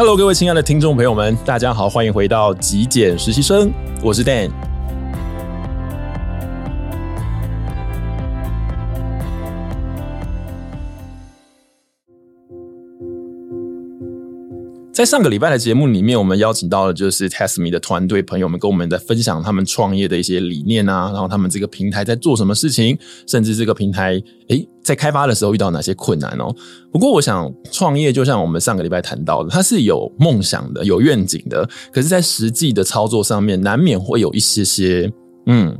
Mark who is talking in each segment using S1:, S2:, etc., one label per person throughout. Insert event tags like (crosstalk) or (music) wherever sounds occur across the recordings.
S1: Hello，各位亲爱的听众朋友们，大家好，欢迎回到极简实习生，我是 Dan。在上个礼拜的节目里面，我们邀请到的就是 Tasteme 的团队朋友们，跟我们在分享他们创业的一些理念啊，然后他们这个平台在做什么事情，甚至这个平台诶在开发的时候遇到哪些困难哦。不过，我想创业就像我们上个礼拜谈到的，它是有梦想的、有愿景的，可是，在实际的操作上面，难免会有一些些嗯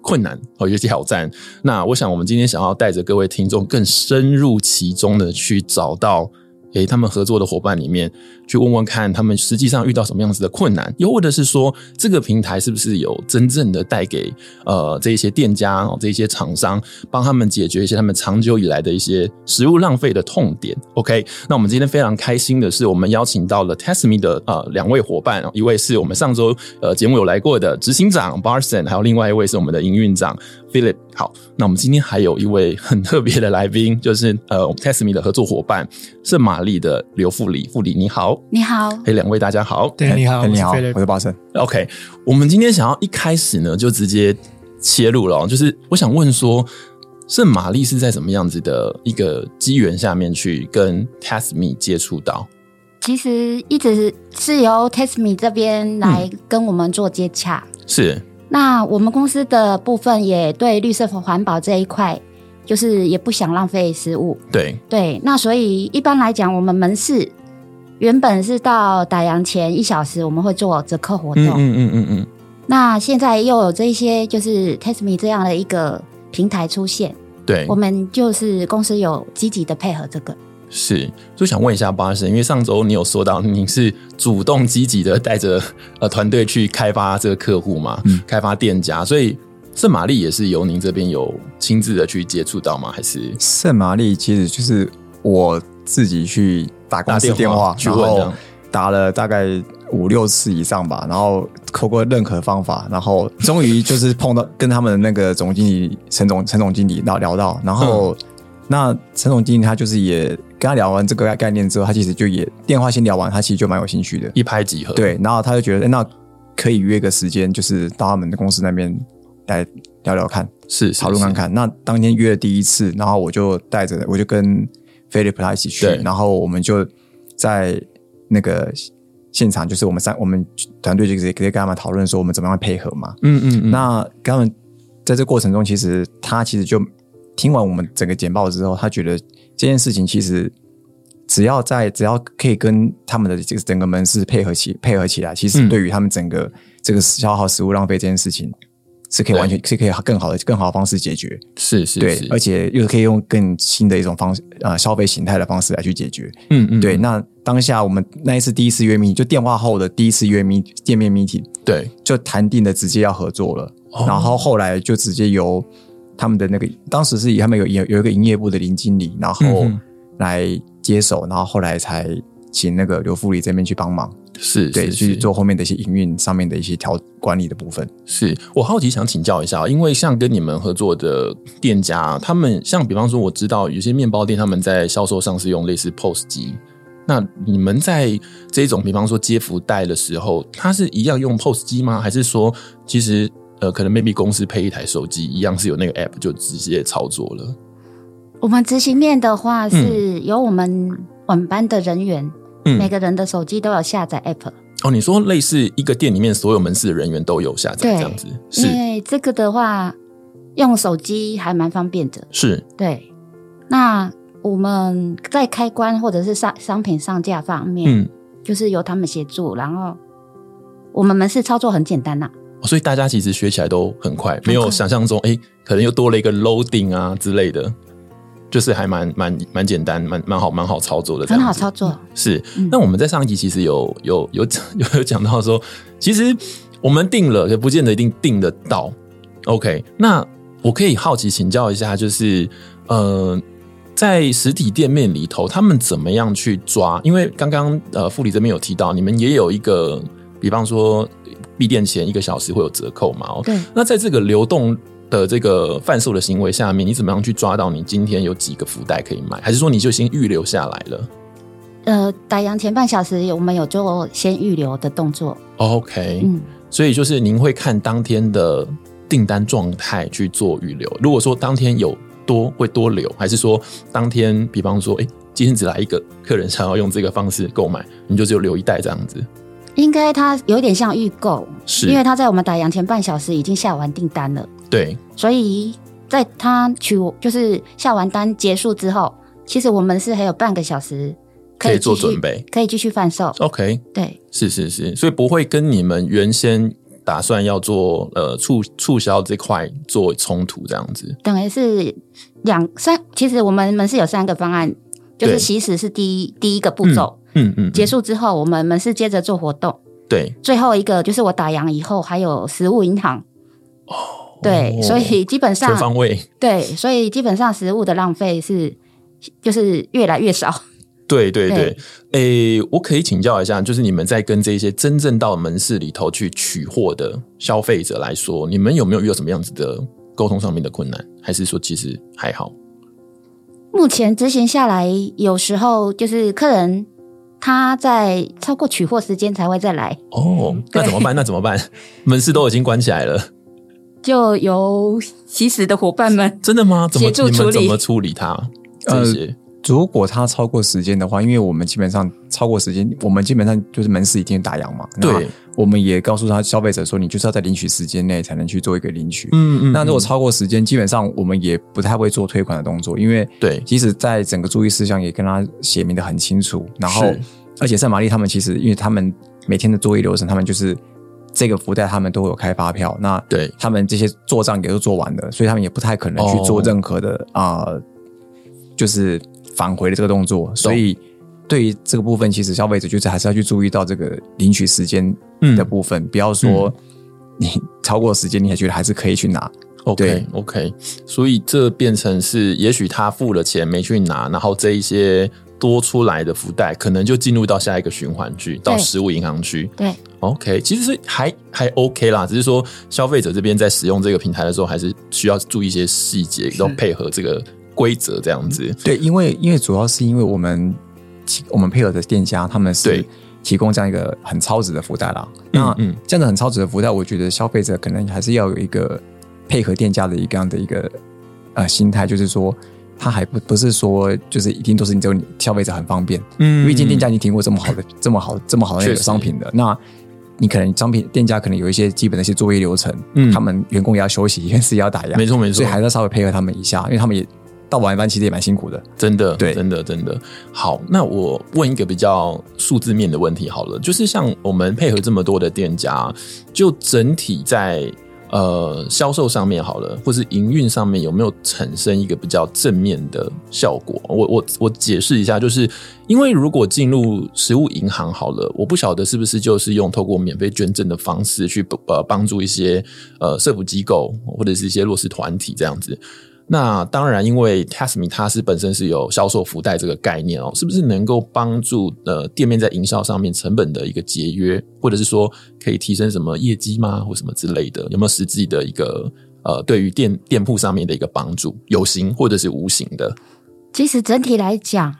S1: 困难和一些挑战。那我想，我们今天想要带着各位听众更深入其中的去找到。诶，他们合作的伙伴里面，去问问看他们实际上遇到什么样子的困难，又或者是说这个平台是不是有真正的带给呃这一些店家哦这一些厂商帮他们解决一些他们长久以来的一些食物浪费的痛点。OK，那我们今天非常开心的是，我们邀请到了 Tasteme 的呃两位伙伴，一位是我们上周呃节目有来过的执行长 Barson，还有另外一位是我们的营运长 Philip。好，那我们今天还有一位很特别的来宾，就是呃 Tasteme 的合作伙伴圣玛丽的刘富里，富里你好，
S2: 你好。
S1: 嘿，两位大家好。
S3: 对，你好，
S4: 你好，
S3: 我
S4: 是巴森。
S1: OK，我们今天想要一开始呢，就直接切入了。就是我想问说，圣玛丽是在什么样子的一个机缘下面去跟 Tasteme 接触到？
S2: 其实一直是由 Tasteme 这边来跟我们做接洽。
S1: 嗯、是。
S2: 那我们公司的部分也对绿色和环保这一块，就是也不想浪费食物。
S1: 对
S2: 对，那所以一般来讲，我们门市。原本是到打烊前一小时，我们会做折扣活动。嗯嗯嗯嗯嗯。那现在又有这些，就是 Tasteme 这样的一个平台出现，
S1: 对，
S2: 我们就是公司有积极的配合这个。
S1: 是，就想问一下巴神，因为上周你有说到你是主动积极的带着 (laughs) 呃团队去开发这个客户嘛，嗯，开发店家，所以圣玛丽也是由您这边有亲自的去接触到吗？还是
S4: 圣玛丽其实就是我自己去。打公司电话，然后打了大概五六次以上吧，然后透过任何方法，然后终于就是碰到跟他们的那个总经理陈总陈总经理聊聊到，然后、嗯、那陈总经理他就是也跟他聊完这个概念之后，他其实就也电话先聊完，他其实就蛮有兴趣的，
S1: 一拍即合。
S4: 对，然后他就觉得，哎，那可以约个时间，就是到他们的公司那边来聊聊看，
S1: 是讨论看看。
S4: 那当天约了第一次，然后我就带着，我就跟。Philip 他一起去，然后我们就在那个现场，就是我们三我们团队就可以可以跟他们讨论说我们怎么样配合嘛。嗯嗯，嗯，那跟他们在这过程中，其实他其实就听完我们整个简报之后，他觉得这件事情其实只要在只要可以跟他们的这个整个门市配合起配合起来，其实对于他们整个这个消耗食物浪费这件事情。是可以完全是可以更好的更好的方式解决，
S1: 是是，
S4: 对，而且又可以用更新的一种方式呃消费形态的方式来去解决，嗯嗯，对。那当下我们那一次第一次约 meeting 就电话后的第一次约 meeting 见面 meeting，
S1: 对，
S4: 就谈定的直接要合作了，哦，然后后来就直接由他们的那个当时是以他们有有有一个营业部的林经理，然后来接手，然后后来才请那个刘富里这边去帮忙。
S1: 是，对，
S4: 去做后面的一些营运上面的一些调管理的部分。
S1: 是我好奇想请教一下，因为像跟你们合作的店家，他们像比方说，我知道有些面包店他们在销售上是用类似 POS 机，那你们在这种比方说接福袋的时候，它是一样用 POS 机吗？还是说其实呃，可能 maybe 公司配一台手机一样是有那个 app 就直接操作了？
S2: 我们执行面的话是由我们晚班的人员。嗯、每个人的手机都有下载 App
S1: 哦。你说类似一个店里面所有门市的人员都有下载这样子，是
S2: 因为这个的话用手机还蛮方便的。
S1: 是，
S2: 对。那我们在开关或者是商商品上架方面，嗯，就是由他们协助，然后我们门市操作很简单
S1: 呐。所以大家其实学起来都很快，没有想象中哎，可能又多了一个 loading 啊之类的。就是还蛮蛮蛮简单，蛮蛮好蛮好操作的，
S2: 很好操作。
S1: 是，那我们在上一集其实有有有有 (laughs) 有讲到说，其实我们定了，也不见得一定定得到。OK，那我可以好奇请教一下，就是呃，在实体店面里头，他们怎么样去抓？因为刚刚呃，富理这边有提到，你们也有一个，比方说闭店前一个小时会有折扣嘛？哦，
S2: 对。
S1: 那在这个流动。的这个贩售的行为下面，你怎么样去抓到你今天有几个福袋可以买？还是说你就先预留下来了？
S2: 呃，打烊前半小时我们有做先预留的动作。
S1: OK，嗯，所以就是您会看当天的订单状态去做预留。如果说当天有多，会多留，还是说当天，比方说，哎，今天只来一个客人想要用这个方式购买，你就只有留一袋这样子？
S2: 应该它有点像预购，是因为他在我们打烊前半小时已经下完订单了。
S1: 对，
S2: 所以在他取就是下完单结束之后，其实我们是还有半个小时可以，
S1: 做准备，
S2: 可以继续贩售。
S1: OK，
S2: 对，
S1: 是是是，所以不会跟你们原先打算要做呃促促销这块做冲突这样子。
S2: 等于是两三，其实我们门市有三个方案，就是其实是第一第一个步骤。嗯嗯嗯，结束之后，我们门市接着做活动。
S1: 对，
S2: 最后一个就是我打烊以后还有食物银行。哦，对，所以基本上
S1: 全方位。
S2: 对，所以基本上食物的浪费是就是越来越少。
S1: 对对对，诶，我可以请教一下，就是你们在跟这些真正到门市里头去取货的消费者来说，你们有没有遇到什么样子的沟通上面的困难？还是说其实还好？
S2: 目前执行下来，有时候就是客人。他在超过取货时间才会再来
S1: 哦，那怎么办？那怎么办？门市都已经关起来了，
S2: 就由惜食的伙伴们
S1: 真的吗？怎么你们怎么处理它？这些？
S4: 呃如果它超过时间的话，因为我们基本上超过时间，我们基本上就是门市一定打烊嘛。
S1: 对，
S4: 我们也告诉他消费者说，你就是要在领取时间内才能去做一个领取。嗯嗯。那如果超过时间，基本上我们也不太会做退款的动作，因为对，即使在整个注意事项也跟他写明的很清楚。然后，而且圣玛丽他们其实，因为他们每天的作业流程，他们就是这个福袋他们都有开发票，那对。他们这些做账也都做完了，所以他们也不太可能去做任何的啊、就是。返回的这个动作，所以对于这个部分，其实消费者就是还是要去注意到这个领取时间的部分，嗯、不要说你超过时间，你还觉得还是可以去拿。
S1: OK OK，所以这变成是，也许他付了钱没去拿，然后这一些多出来的福袋，可能就进入到下一个循环去，到实物银行去。
S2: 对
S1: ，OK，其实是还还 OK 啦，只是说消费者这边在使用这个平台的时候，还是需要注意一些细节，要配合这个。规则这样子，
S4: 对，因为因为主要是因为我们我们配合的店家他们是提供这样一个很超值的福袋啦。那嗯，这样的很超值的福袋，我觉得消费者可能还是要有一个配合店家的一个样的一个呃心态，就是说他还不不是说就是一定都是你这个消费者很方便，嗯，毕竟店家已经提供过这么好的这么好这么好的一个商品的，那你可能商品店家可能有一些基本的一些作业流程，嗯，他们员工也要休息，(laughs) 也是也要打烊，
S1: 没错没错，
S4: 所以还是要稍微配合他们一下，因为他们也。到晚班其实也蛮辛苦的，
S1: 真的，对，真的，真的。好，那我问一个比较数字面的问题好了，就是像我们配合这么多的店家，就整体在呃销售上面好了，或是营运上面有没有产生一个比较正面的效果？我我我解释一下，就是因为如果进入食物银行好了，我不晓得是不是就是用透过免费捐赠的方式去呃帮助一些呃社福机构或者是一些弱势团体这样子。那当然，因为 Tasmi 它是本身是有销售福袋这个概念哦，是不是能够帮助呃店面在营销上面成本的一个节约，或者是说可以提升什么业绩吗，或什么之类的？有没有实际的一个呃对于店店铺上面的一个帮助，有形或者是无形的？
S2: 其实整体来讲，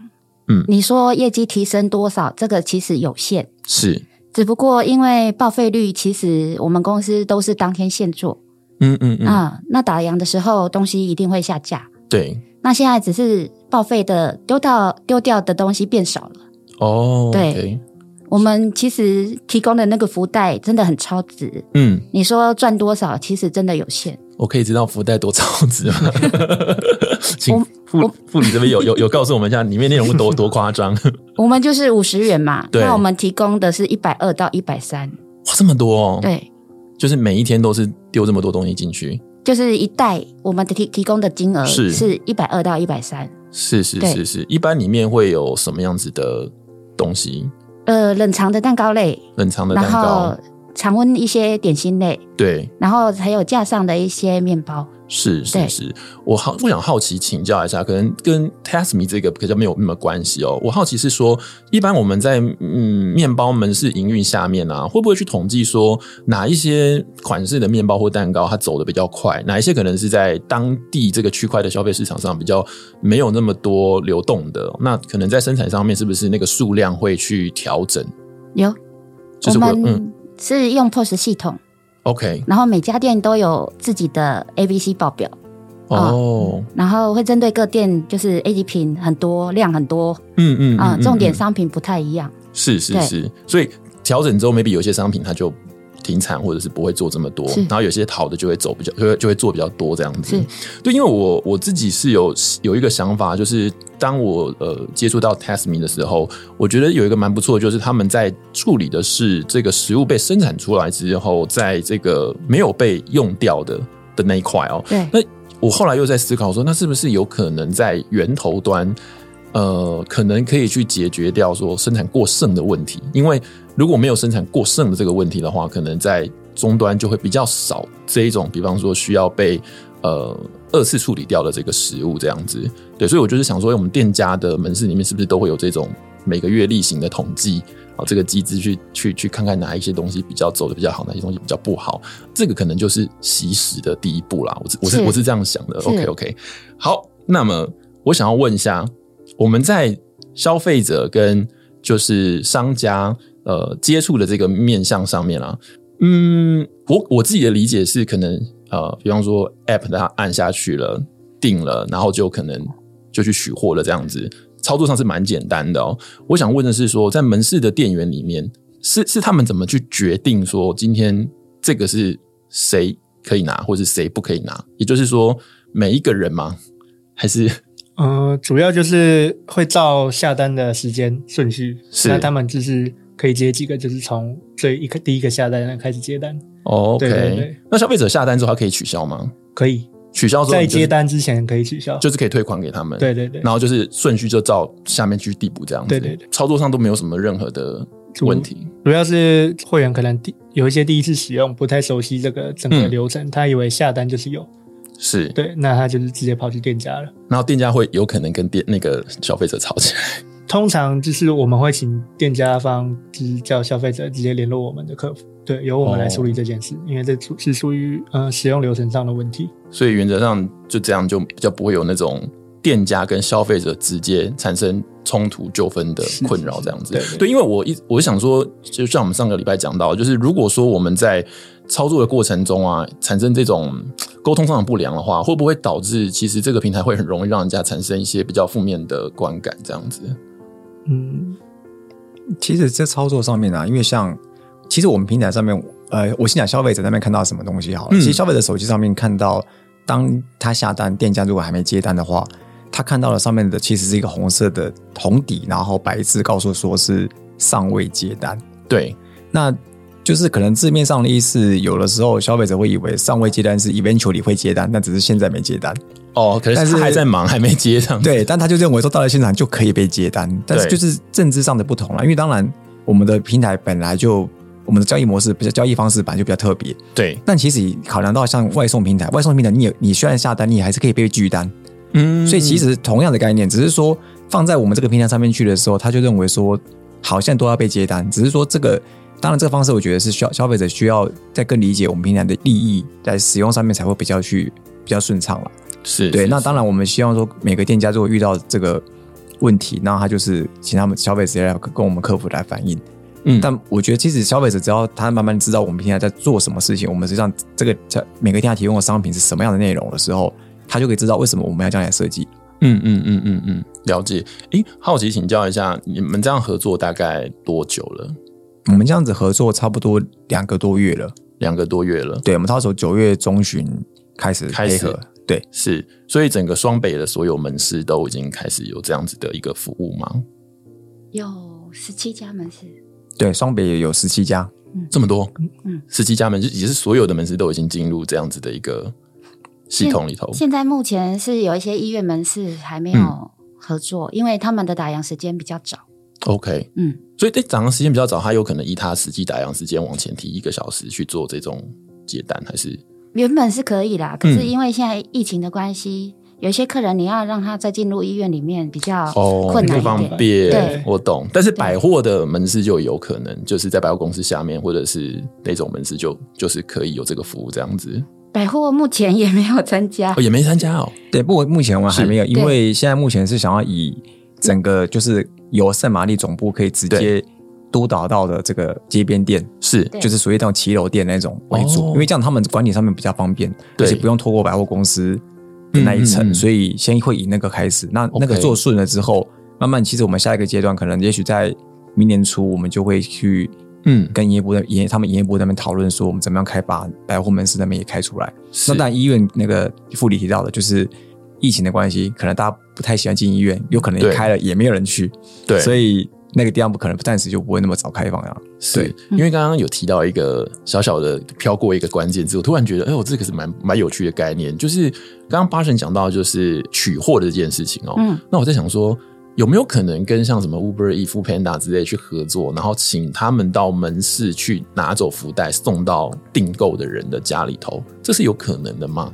S2: 嗯，你说业绩提升多少，这个其实有限，
S1: 是，
S2: 只不过因为报废率，其实我们公司都是当天现做。嗯嗯嗯啊，那打烊的时候东西一定会下架。
S1: 对，
S2: 那现在只是报废的丢到丢掉的东西变少了。哦，对，okay. 我们其实提供的那个福袋真的很超值。嗯，你说赚多少，其实真的有限。
S1: 我可以知道福袋多超值吗？(laughs) 请副副理这边有有有告诉我们一下里面内容多多夸张。(laughs)
S2: 我们就是五十元嘛，对，那我们提供的是一百二到一百三。
S1: 哇，这么多哦！
S2: 对。
S1: 就是每一天都是丢这么多东西进去，
S2: 就是一袋我们的提提供的金额是。一百二到一百三，
S1: 是是是是，一般里面会有什么样子的东西？
S2: 呃，冷藏的蛋糕类，
S1: 冷藏的蛋糕，
S2: 常温一些点心类，
S1: 对，
S2: 然后还有架上的一些面包，
S1: 是是是，我好我想好奇请教一下，可能跟 Tasteme 这个比较没有那么关系哦。我好奇是说，一般我们在嗯面包门市营运下面啊，会不会去统计说哪一些款式的面包或蛋糕它走的比较快，哪一些可能是在当地这个区块的消费市场上比较没有那么多流动的？那可能在生产上面是不是那个数量会去调整？
S2: 有，就是我们嗯是用 POS 系统。
S1: OK，
S2: 然后每家店都有自己的 ABC 报表。
S1: 哦、oh. 嗯，
S2: 然后会针对各店就是 A 级品很多量很多，
S1: 嗯嗯
S2: 啊、嗯，重点商品不太一样，
S1: 是是是，所以调整之后，maybe 有些商品它就停产或者是不会做这么多，然后有些好的就会走比较就会就会做比较多这样子，对，因为我我自己是有有一个想法，就是当我呃接触到 Tasteme 的时候，我觉得有一个蛮不错的，就是他们在处理的是这个食物被生产出来之后，在这个没有被用掉的的那一块哦，
S2: 对，
S1: 那我后来又在思考说，那是不是有可能在源头端，呃，可能可以去解决掉说生产过剩的问题，因为。如果没有生产过剩的这个问题的话，可能在终端就会比较少这一种，比方说需要被呃二次处理掉的这个食物这样子。对，所以我就是想说，我们店家的门市里面是不是都会有这种每个月例行的统计啊？这个机制去去去看看哪一些东西比较走的比较好，哪些东西比较不好。这个可能就是习食的第一步啦。我是我是我是这样想的。OK OK，好，那么我想要问一下，我们在消费者跟就是商家。呃，接触的这个面向上面啊，嗯，我我自己的理解是，可能呃，比方说 App 它按下去了，定了，然后就可能就去取货了，这样子操作上是蛮简单的哦。我想问的是说，在门市的店员里面，是是他们怎么去决定说今天这个是谁可以拿，或是谁不可以拿？也就是说，每一个人吗？还是？
S3: 呃，主要就是会照下单的时间顺序，是那他们就是。可以接几个，就是从最一个第一个下单开始接单。
S1: Oh, OK，对对对，那消费者下单之后，他可以取消吗？
S3: 可以
S1: 取消之后，
S3: 在接单之前可以取消，
S1: 就是可以退款给他们。
S3: 对对对，
S1: 然后就是顺序就照下面去递补这样子。
S3: 对对对，
S1: 操作上都没有什么任何的问题。
S3: 主要是会员可能第有一些第一次使用，不太熟悉这个整个流程，嗯、他以为下单就是有，
S1: 是
S3: 对，那他就是直接跑去店家了。
S1: 然后店家会有可能跟店那个消费者吵起来。
S3: 通常就是我们会请店家方，就是叫消费者直接联络我们的客服，对，由我们来处理这件事，哦、因为这是属于呃使用流程上的问题。所以原则上就这样，就比较不会有那种店家跟消费者直接产生冲突纠纷的困扰，这样子。对，对，对，对，因为我一我想说，就像我们上个礼拜讲到，就是如果说我们在操作的过程中啊，产生这种沟通上的不良的话，会不会导致其实这个平台会很容易让人家产生一些比较负面的观感，这样子？
S4: 嗯，其实这操作上面啊，因为像其实我们平台上面，呃，我先讲消费者那边看到什么东西好了。嗯、其实消费者手机上面看到，当他下单，店家如果还没接单的话，他看到了上面的其实是一个红色的红底，然后白字告诉说是尚未接单。
S1: 对，
S4: 那就是可能字面上的意思，有的时候消费者会以为尚未接单是 eventually 会接单，但只是现在没接单。
S1: 哦，可是他还在忙，还没接上。
S4: 对，但他就认为说到了现场就可以被接单，但是就是政治上的不同了。因为当然，我们的平台本来就我们的交易模式，比较交易方式本来就比较特别。
S1: 对，
S4: 但其实考量到像外送平台，外送平台你也你虽然下单，你还是可以被拒单。嗯，所以其实同样的概念，只是说放在我们这个平台上面去的时候，他就认为说好像都要被接单，只是说这个当然这个方式，我觉得是需要消费者需要再更理解我们平台的利益，在使用上面才会比较去比较顺畅了。
S1: 是
S4: 对，那当然，我们希望说每个店家如果遇到这个问题，那他就是请他们消费者来跟我们客服来反映。嗯，但我觉得其实消费者只要他慢慢知道我们平台在做什么事情，我们实际上这个在每个店家提供的商品是什么样的内容的时候，他就可以知道为什么我们要这样来设计。
S1: 嗯嗯嗯嗯嗯，了解。诶，好奇请教一下，你们这样合作大概多久了？
S4: 我们这样子合作差不多两个多月了，
S1: 两个多月了。
S4: 对，我们差不多九月中旬开始配合。对，
S1: 是，所以整个双北的所有门市都已经开始有这样子的一个服务吗？
S2: 有十七家门市，
S4: 对，双北也有十七家，
S2: 嗯，
S1: 这么多，嗯，十七家门市也是所有的门市都已经进入这样子的一个系统里头。
S2: 现在目前是有一些医院门市还没有合作，嗯，因为他们的打烊时间比较早。
S1: OK，
S2: 嗯，
S1: 所以这早上时间比较早，他有可能以他实际打烊时间往前提一个小时去做这种接单，还是？
S2: 原本是可以啦，可是因为现在疫情的关系。嗯有些客人你要让他再进入医院里面比较困难一点，
S1: 不方便。对，我懂。但是百货的门市就有可能，就是在百货公司下面，或者是那种门市就就是可以有这个服务这样子。
S2: 百货目前也没有参加，
S1: 哦，也没参加哦。
S4: 对，不过目前我们还没有，因为现在目前是想要以整个就是由圣玛丽总部可以直接督导到的这个街边店，是。就是属于那种骑楼店那种为主，因为这样他们管理上面比较方便，而且不用透过百货公司。那一层，所以先会以那个开始。那那个做顺了之后，慢慢其实我们下一个阶段，可能也许在明年初，我们就会去嗯。跟营业部的营业他们营业部那边讨论说，我们怎么样开把百货门市那边也开出来。那当然医院那个副理提到的，就是疫情的关系，可能大家不太喜欢进医院，有可能也开了也没有人去。对，所以。那个地方不可能暂时就不会那么早开放呀。
S1: 对，因为刚刚有提到一个小小的飘过一个关键字，我突然觉得，哎，我这个是蛮蛮有趣的概念，就是刚刚巴神讲到就是取货的这件事情哦。嗯，那我在想说，有没有可能跟像什么 Uber Eats、Foodpanda 之类去合作，然后请他们到门市去拿走福袋，送到订购的人的家里头，这是有可能的吗？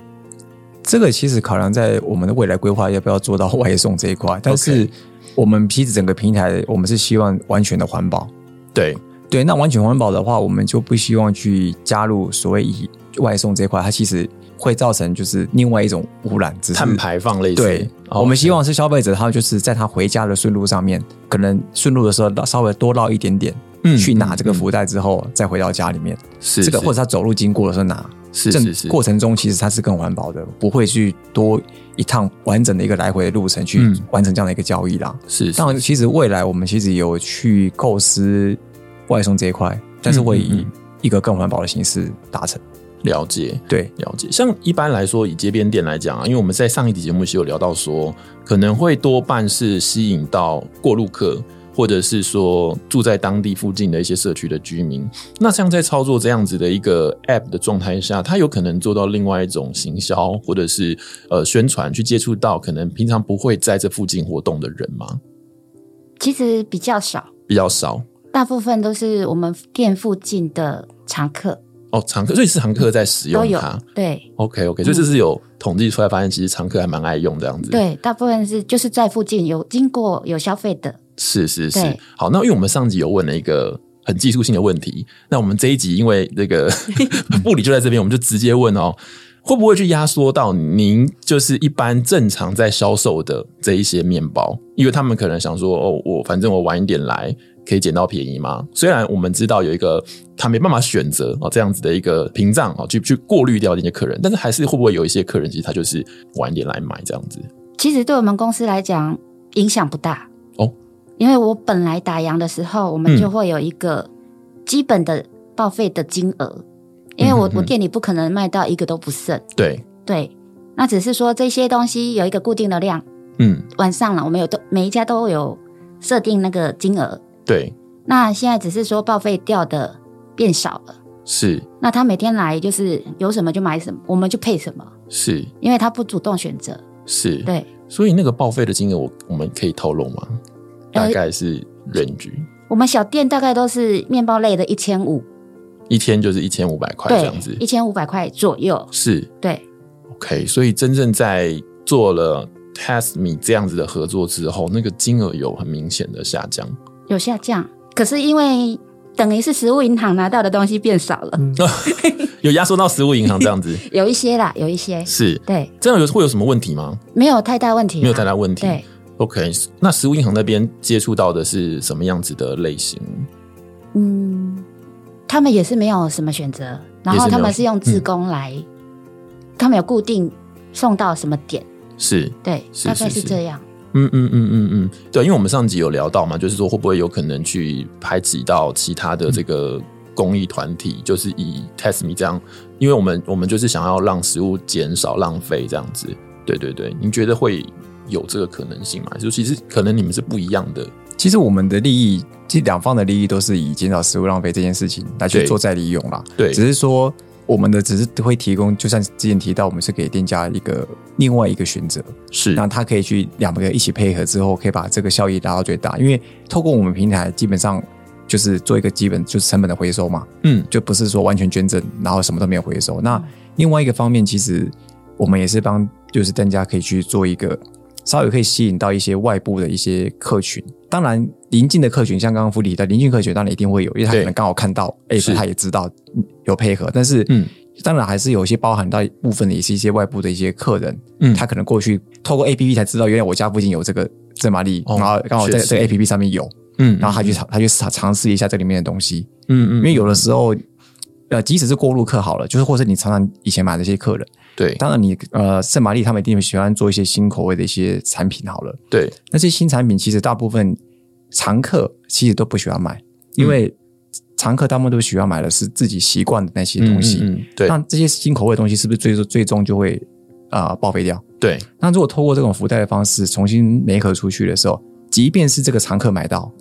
S4: 这个其实考量在我们的未来规划，要不要做到外送这一块，但是。我们其实整个平台，我们是希望完全的环保。
S1: 对
S4: 对，那完全环保的话，我们就不希望去加入所谓以外送这一块，它其实会造成就是另外一种污染，
S1: 碳排放类似。
S4: 对，我们希望是消费者，他就是在他回家的顺路上面，可能顺路的时候稍微多绕一点点，嗯，去拿这个福袋之后，再回到家里面，是这个，或者他走路经过的时候拿。是是是，过程中其实它是更环保的，不会去多一趟完整的一个来回的路程去完成这样的一个交易啦。是，当然，其实未来我们其实有去构思外送这一块，但是会以一个更环保的形式达成。
S1: 了解，
S4: 对，
S1: 了解。像一般来说，以街边店来讲啊，因为我们在上一集节目是有聊到说，可能会多半是吸引到过路客。或者是说住在当地附近的一些社区的居民，那像在操作这样子的一个 App 的状态下，它有可能做到另外一种行销，或者是呃宣传，去接触到可能平常不会在这附近活动的人吗？
S2: 其实比较少，
S1: 比较少，
S2: 大部分都是我们店附近的常客。
S1: 哦，常客，所以是常客在使用它。
S2: 对
S1: ，OK OK，所以这是有统计出来，发现其实常客还蛮爱用这样子。
S2: 对，大部分是就是在附近有经过有消费的。
S1: 是是是，好，那因为我们上集有问了一个很技术性的问题，那我们这一集因为那个 (laughs) 副理就在这边，我们就直接问哦，会不会去压缩到您就是一般正常在销售的这一些面包？因为他们可能想说，哦，我反正我晚一点来可以捡到便宜吗。虽然我们知道有一个他没办法选择哦这样子的一个屏障哦，去去过滤掉那些客人，但是还是会不会有一些客人其实他就是晚一点来买这样子？
S2: 其实对我们公司来讲影响不大。因为我本来打烊的时候，我们就会有一个基本的报废的金额，嗯、因为我我店里不可能卖到一个都不剩。
S1: 对
S2: 对，那只是说这些东西有一个固定的量。嗯，晚上了，我们有都每一家都有设定那个金额。
S1: 对，
S2: 那现在只是说报废掉的变少了。
S1: 是，
S2: 那他每天来就是有什么就买什么，我们就配什么。
S1: 是，
S2: 因为他不主动选择。
S1: 是，
S2: 对，
S1: 所以那个报废的金额，我我们可以透露吗？大概是人均，
S2: 我们小店大概都是面包类的，一千五，
S1: 一天就是一千五百块这样子，
S2: 一千五百块左右。
S1: 是，
S2: 对
S1: ，OK。所以真正在做了 Tasteme 这样子的合作之后，那个金额有很明显的下降，
S2: 有下降。可是因为等于是食物银行拿到的东西变少了，嗯、(laughs)
S1: 有压缩到食物银行这样子，(laughs)
S2: 有一些啦，有一些
S1: 是，
S2: 对，
S1: 这样有会有什么问题吗？
S2: 没有太大问题，
S1: 没有太大问题，
S2: 对。
S1: OK，那食物银行那边接触到的是什么样子的类型？
S2: 嗯，他们也是没有什么选择，然后他们是用自工来，嗯、他们有固定送到什么点？
S1: 是，
S2: 对，是大概是这样。
S1: 嗯嗯嗯嗯嗯，对，因为我们上集有聊到嘛，就是说会不会有可能去排挤到其他的这个公益团体，嗯、就是以 Tasteme 这样，因为我们我们就是想要让食物减少浪费这样子。对对对，您觉得会？有这个可能性嘛？就其实可能你们是不一样的。
S4: 其实我们的利益，其实两方的利益都是以减少食物浪费这件事情来去做再利用啦。
S1: 对，
S4: 只是说我们的只是会提供，就像之前提到，我们是给店家一个另外一个选择，
S1: 是
S4: 那他可以去两个一起配合之后，可以把这个效益达到最大。因为透过我们平台，基本上就是做一个基本就是成本的回收嘛，嗯，就不是说完全捐赠，然后什么都没有回收。那另外一个方面，其实我们也是帮，就是店家可以去做一个稍微可以吸引到一些外部的一些客群。当然，邻近的客群，像刚刚福里的邻近客群，当然一定会有，因为他可能刚好看到，哎，他也知道有配合。但是，嗯，当然还是有一些包含到部分的，也是一些外部的一些客人，嗯，他可能过去透过 APP 才知道，原来我家附近有这个圣玛丽，然后刚好在这个 APP 上面有，嗯，然后他去尝，他去尝尝试一下这里面的东西，嗯嗯，因为有的时候，呃，即使是过路客好了，就是或者你常常以前买的一些客人。
S1: 对，
S4: 当然你呃，圣玛丽他们一定喜欢做一些新口味的一些产品好了。
S1: 对，
S4: 那些新产品其实大部分常客其实都不喜欢买，因为常客他们都喜欢买的是自己习惯的那些东西。嗯，嗯，对。那这些新口味的东西是不是最终最终就会啊、呃、报废掉？
S1: 对。
S4: 那如果透过这种福袋的方式重新媒合出去的时候，即便是这个常客买到，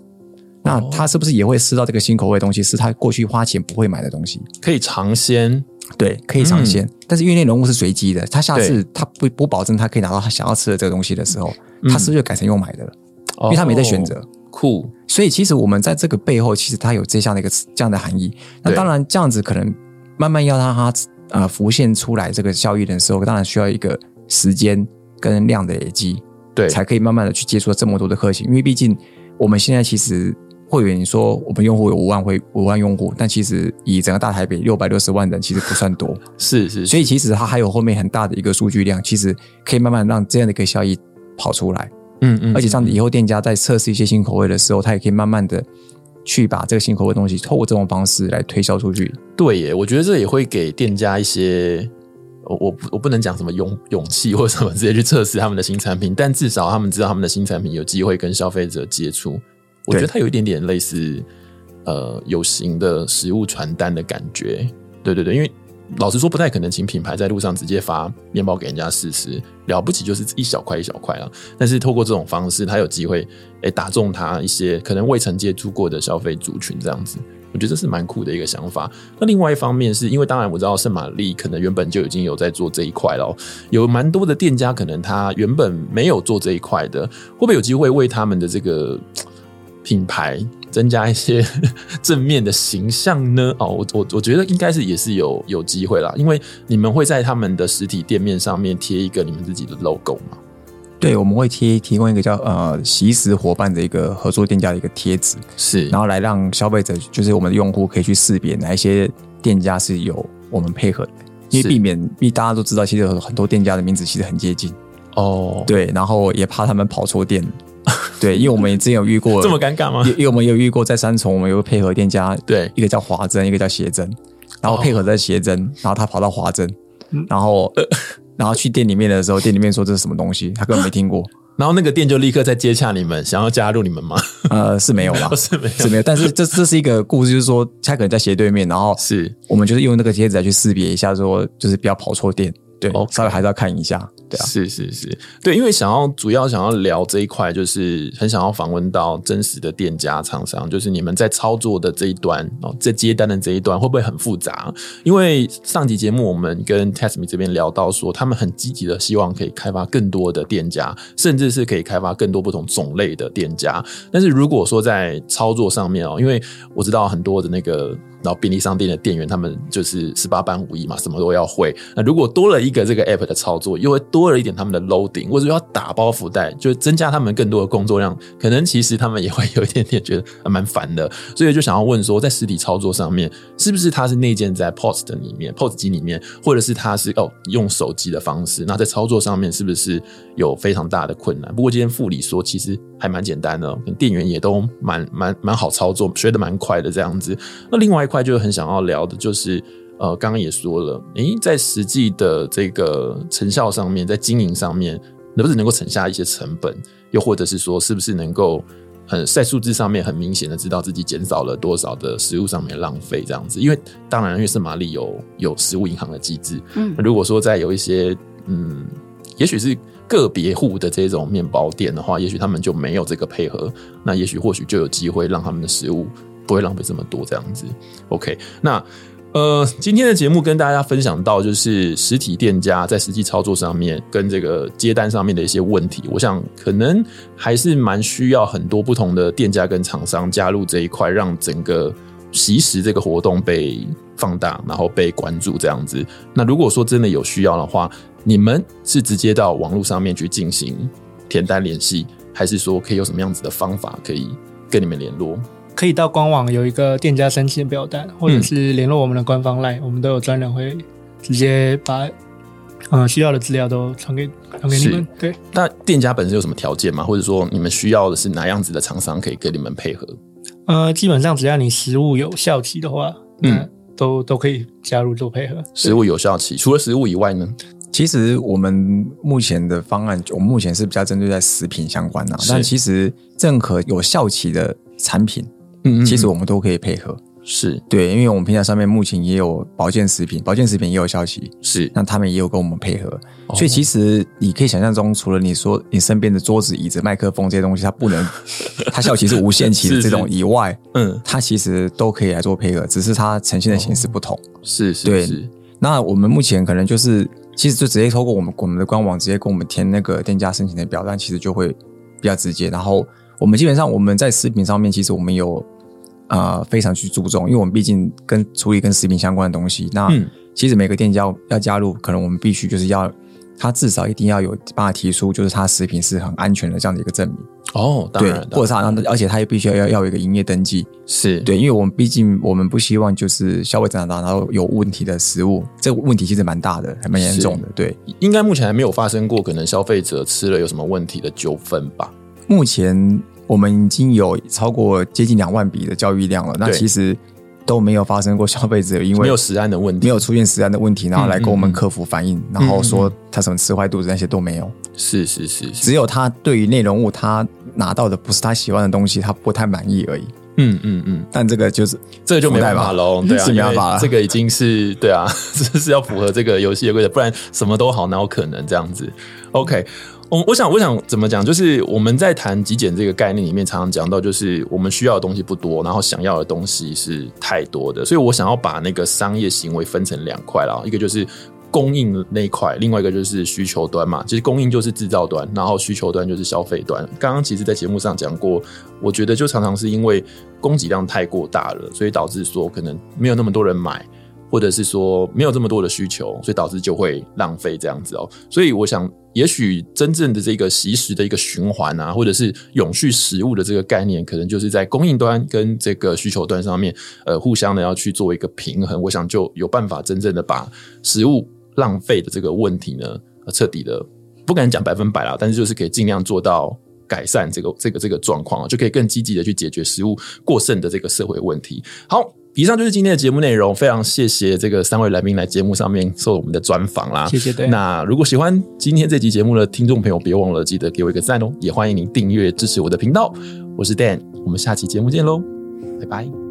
S4: 那他是不是也会吃到这个新口味的东西？是他过去花钱不会买的东西，
S1: 可以尝鲜。
S4: 对，可以尝鲜，嗯、但是因为那人物是随机的，他下次他不不保证他可以拿到他想要吃的这个东西的时候，嗯、他是不是就改成用买的了？哦、因为他没得选择。
S1: 酷，
S4: 所以其实我们在这个背后，其实它有这样的一个这样的含义。那当然，这样子可能慢慢要让它呃浮现出来这个效益的时候，当然需要一个时间跟量的累积，对，才可以慢慢的去接触这么多的客群。因为毕竟我们现在其实。会员你说我们用户有五万会五万用户，但其实以整个大台北六百六十万人其实不算多，(laughs)
S1: 是，是是，
S4: 所以其实它还有后面很大的一个数据量，其实可以慢慢让这样的一个效益跑出来，嗯嗯，而且这样子以后店家在测试一些新口味的时候，他也可以慢慢的去把这个新口味的东西透过这种方式来推销出去。
S1: 对耶，我觉得这也会给店家一些，我我我不能讲什么勇勇气或者什么直接去测试他们的新产品，但至少他们知道他们的新产品有机会跟消费者接触。我觉得它有一点点类似，呃，有形的食物传单的感觉。对对对，因为老实说，不太可能请品牌在路上直接发面包给人家试吃，了不起就是一小块一小块啊。但是透过这种方式，他有机会诶打中他一些可能未曾接触过的消费族群，这样子，我觉得这是蛮酷的一个想法。那另外一方面是因为，当然我知道圣玛丽可能原本就已经有在做这一块了，有蛮多的店家可能他原本没有做这一块的，会不会有机会为他们的这个？品牌增加一些 (laughs) 正面的形象呢？哦，我我我觉得应该是也是有有机会啦，因为你们会在他们的实体店面上面贴一个你们自己的 logo 嘛？
S4: 对，我们会贴提供一个叫呃“习食伙伴”的一个合作店家的一个贴纸，
S1: 是，
S4: 然后来让消费者就是我们的用户可以去识别哪一些店家是有我们配合的，因为避免，因为大家都知道，其实有很多店家的名字其实很接近哦，对，然后也怕他们跑错店。(laughs) 对，因为我们之前有遇过 (laughs)
S1: 这么尴尬吗？
S4: 因为我们有遇过在三重，我们有个配合店家，对，一个叫华珍，一个叫协珍，然后配合在协珍，然后他跑到华珍，然后呃 (laughs) 然后去店里面的时候，店里面说这是什么东西，他根本没听过，
S1: 然后那个店就立刻在接洽你们，想要加入你们吗？
S4: 呃，是没有啦，
S1: 是没有，
S4: 是没有，但是这这是一个故事，就是说他可能在斜对面，然后是我们就是用那个贴纸来去识别一下，说就是不要跑错店，对，稍微还是要看一下。对啊，是
S1: 是是，对，因为想要主要想要聊这一块，就是很想要访问到真实的店家厂商，就是你们在操作的这一端哦，在接单的这一端会不会很复杂？因为上集节目我们跟 Tasteme 这边聊到说，他们很积极的希望可以开发更多的店家，甚至是可以开发更多不同种类的店家。但是如果说在操作上面哦，因为我知道很多的那个。然后便利商店的店员，他们就是十八般武艺嘛，什么都要会。那如果多了一个这个 app 的操作，又会多了一点他们的 loading，或者要打包福袋，就增加他们更多的工作量。可能其实他们也会有一点点觉得蛮烦的，所以就想要问说，在实体操作上面，是不是它是内建在 pos 的里面，POS 机里面，或者是它是哦用手机的方式？那在操作上面是不是有非常大的困难？不过今天副理说，其实还蛮简单的，店员也都蛮蛮蛮好操作，学的蛮快的这样子。那另外一块就是很想要聊的，就是呃，刚刚也说了，诶，在实际的这个成效上面，在经营上面，能不能能够省下一些成本？又或者是说，是不是能够很在数字上面很明显的知道自己减少了多少的食物上面浪费这样子？因为当然，因为圣玛丽有有食物银行的机制，嗯，如果说在有一些嗯，也许是个别户的这种面包店的话，也许他们就没有这个配合，那也许或许就有机会让他们的食物。不会浪费这么多，这样子。OK，那呃，今天的节目跟大家分享到，就是实体店家在实际操作上面跟这个接单上面的一些问题。我想可能还是蛮需要很多不同的店家跟厂商加入这一块，让整个惜食这个活动被放大，然后被关注这样子。那如果说真的有需要的话，你们是直接到网络上面去进行填单联系，还是说可以有什么样子的方法可以跟你们联络？
S3: 可以到官网有一个店家申请表单，或者是联络我们的官方 LINE，、嗯、我们都有专人会直接把呃需要的资料都传给传给你们。对，
S1: 那店家本身有什么条件吗？或者说你们需要的是哪样子的厂商可以跟你们配合？
S3: 呃，基本上只要你食物有效期的话，嗯，都都可以加入做配合。
S1: 食物有效期，除了食物以外呢？
S4: 其实我们目前的方案，我们目前是比较针对在食品相关的，但其实任何有效期的产品，嗯，其实我们都可以配合。
S1: 是
S4: 对，因为我们平台上面目前也有保健食品，保健食品也有消息，
S1: 是，
S4: 那他们也有跟我们配合，哦、所以其实你可以想象中，除了你说你身边的桌子、椅子、麦克风这些东西，它不能，(laughs) 它效期是无限期的这种以外，是是嗯，它其实都可以来做配合，只是它呈现的形式不同。哦、
S1: 是是
S4: 对
S1: 是。
S4: 那我们目前可能就是，其实就直接透过我们我们的官网直接跟我们填那个店家申请的表单，其实就会比较直接。然后我们基本上我们在食品上面，其实我们有。啊、呃，非常去注重，因为我们毕竟跟处理跟食品相关的东西。那其实每个店家要加入，可能我们必须就是要他至少一定要有办法提出，就是他食品是很安全的这样的一个证明。
S1: 哦，当然，
S4: 对，或者他，而且他也必须要要要有一个营业登记。
S1: 是
S4: 对，因为我们毕竟我们不希望就是消费者拿到有问题的食物，这个问题其实蛮大的，还蛮严重的。对，
S1: 应该目前还没有发生过可能消费者吃了有什么问题的纠纷吧？
S4: 目前。我们已经有超过接近两万笔的交易量了，那其实都没有发生过消费者因为
S1: 没有食安的问题，
S4: 没有出现食安的问题，然后来跟我们客服反映，然后说他什么吃坏肚子那些都没有。
S1: 是是是，
S4: 只有他对于内容物他拿到的不是他喜欢的东西，他不太满意而已。
S1: 嗯嗯嗯，
S4: 但这个就是
S1: 这个就没办法喽，对啊，(laughs)
S4: 是没办法了，
S1: 这个已经是对啊，(laughs) 这是要符合这个游戏的规则，不然什么都好，哪有可能这样子？OK。我我想我想怎么讲，就是我们在谈极简这个概念里面，常常讲到，就是我们需要的东西不多，然后想要的东西是太多的，所以我想要把那个商业行为分成两块啦，一个就是供应那一块，另外一个就是需求端嘛。其实供应就是制造端，然后需求端就是消费端。刚刚其实，在节目上讲过，我觉得就常常是因为供给量太过大了，所以导致说可能没有那么多人买。或者是说没有这么多的需求，所以导致就会浪费这样子哦。所以我想，也许真正的这个习食的一个循环啊，或者是永续食物的这个概念，可能就是在供应端跟这个需求端上面，呃，互相的要去做一个平衡。我想就有办法真正的把食物浪费的这个问题呢，彻底的不敢讲百分百啦，但是就是可以尽量做到改善这个这个这个状况啊，就可以更积极的去解决食物过剩的这个社会问题。好。以上就是今天的节目内容，非常谢谢这个三位来宾来节目上面做我们的专访啦。
S3: 谢谢。对，
S1: 那如果喜欢今天这集节目的听众朋友，别忘了记得给我一个赞哦，也欢迎您订阅支持我的频道。我是 Dan，我们下期节目见喽，拜拜。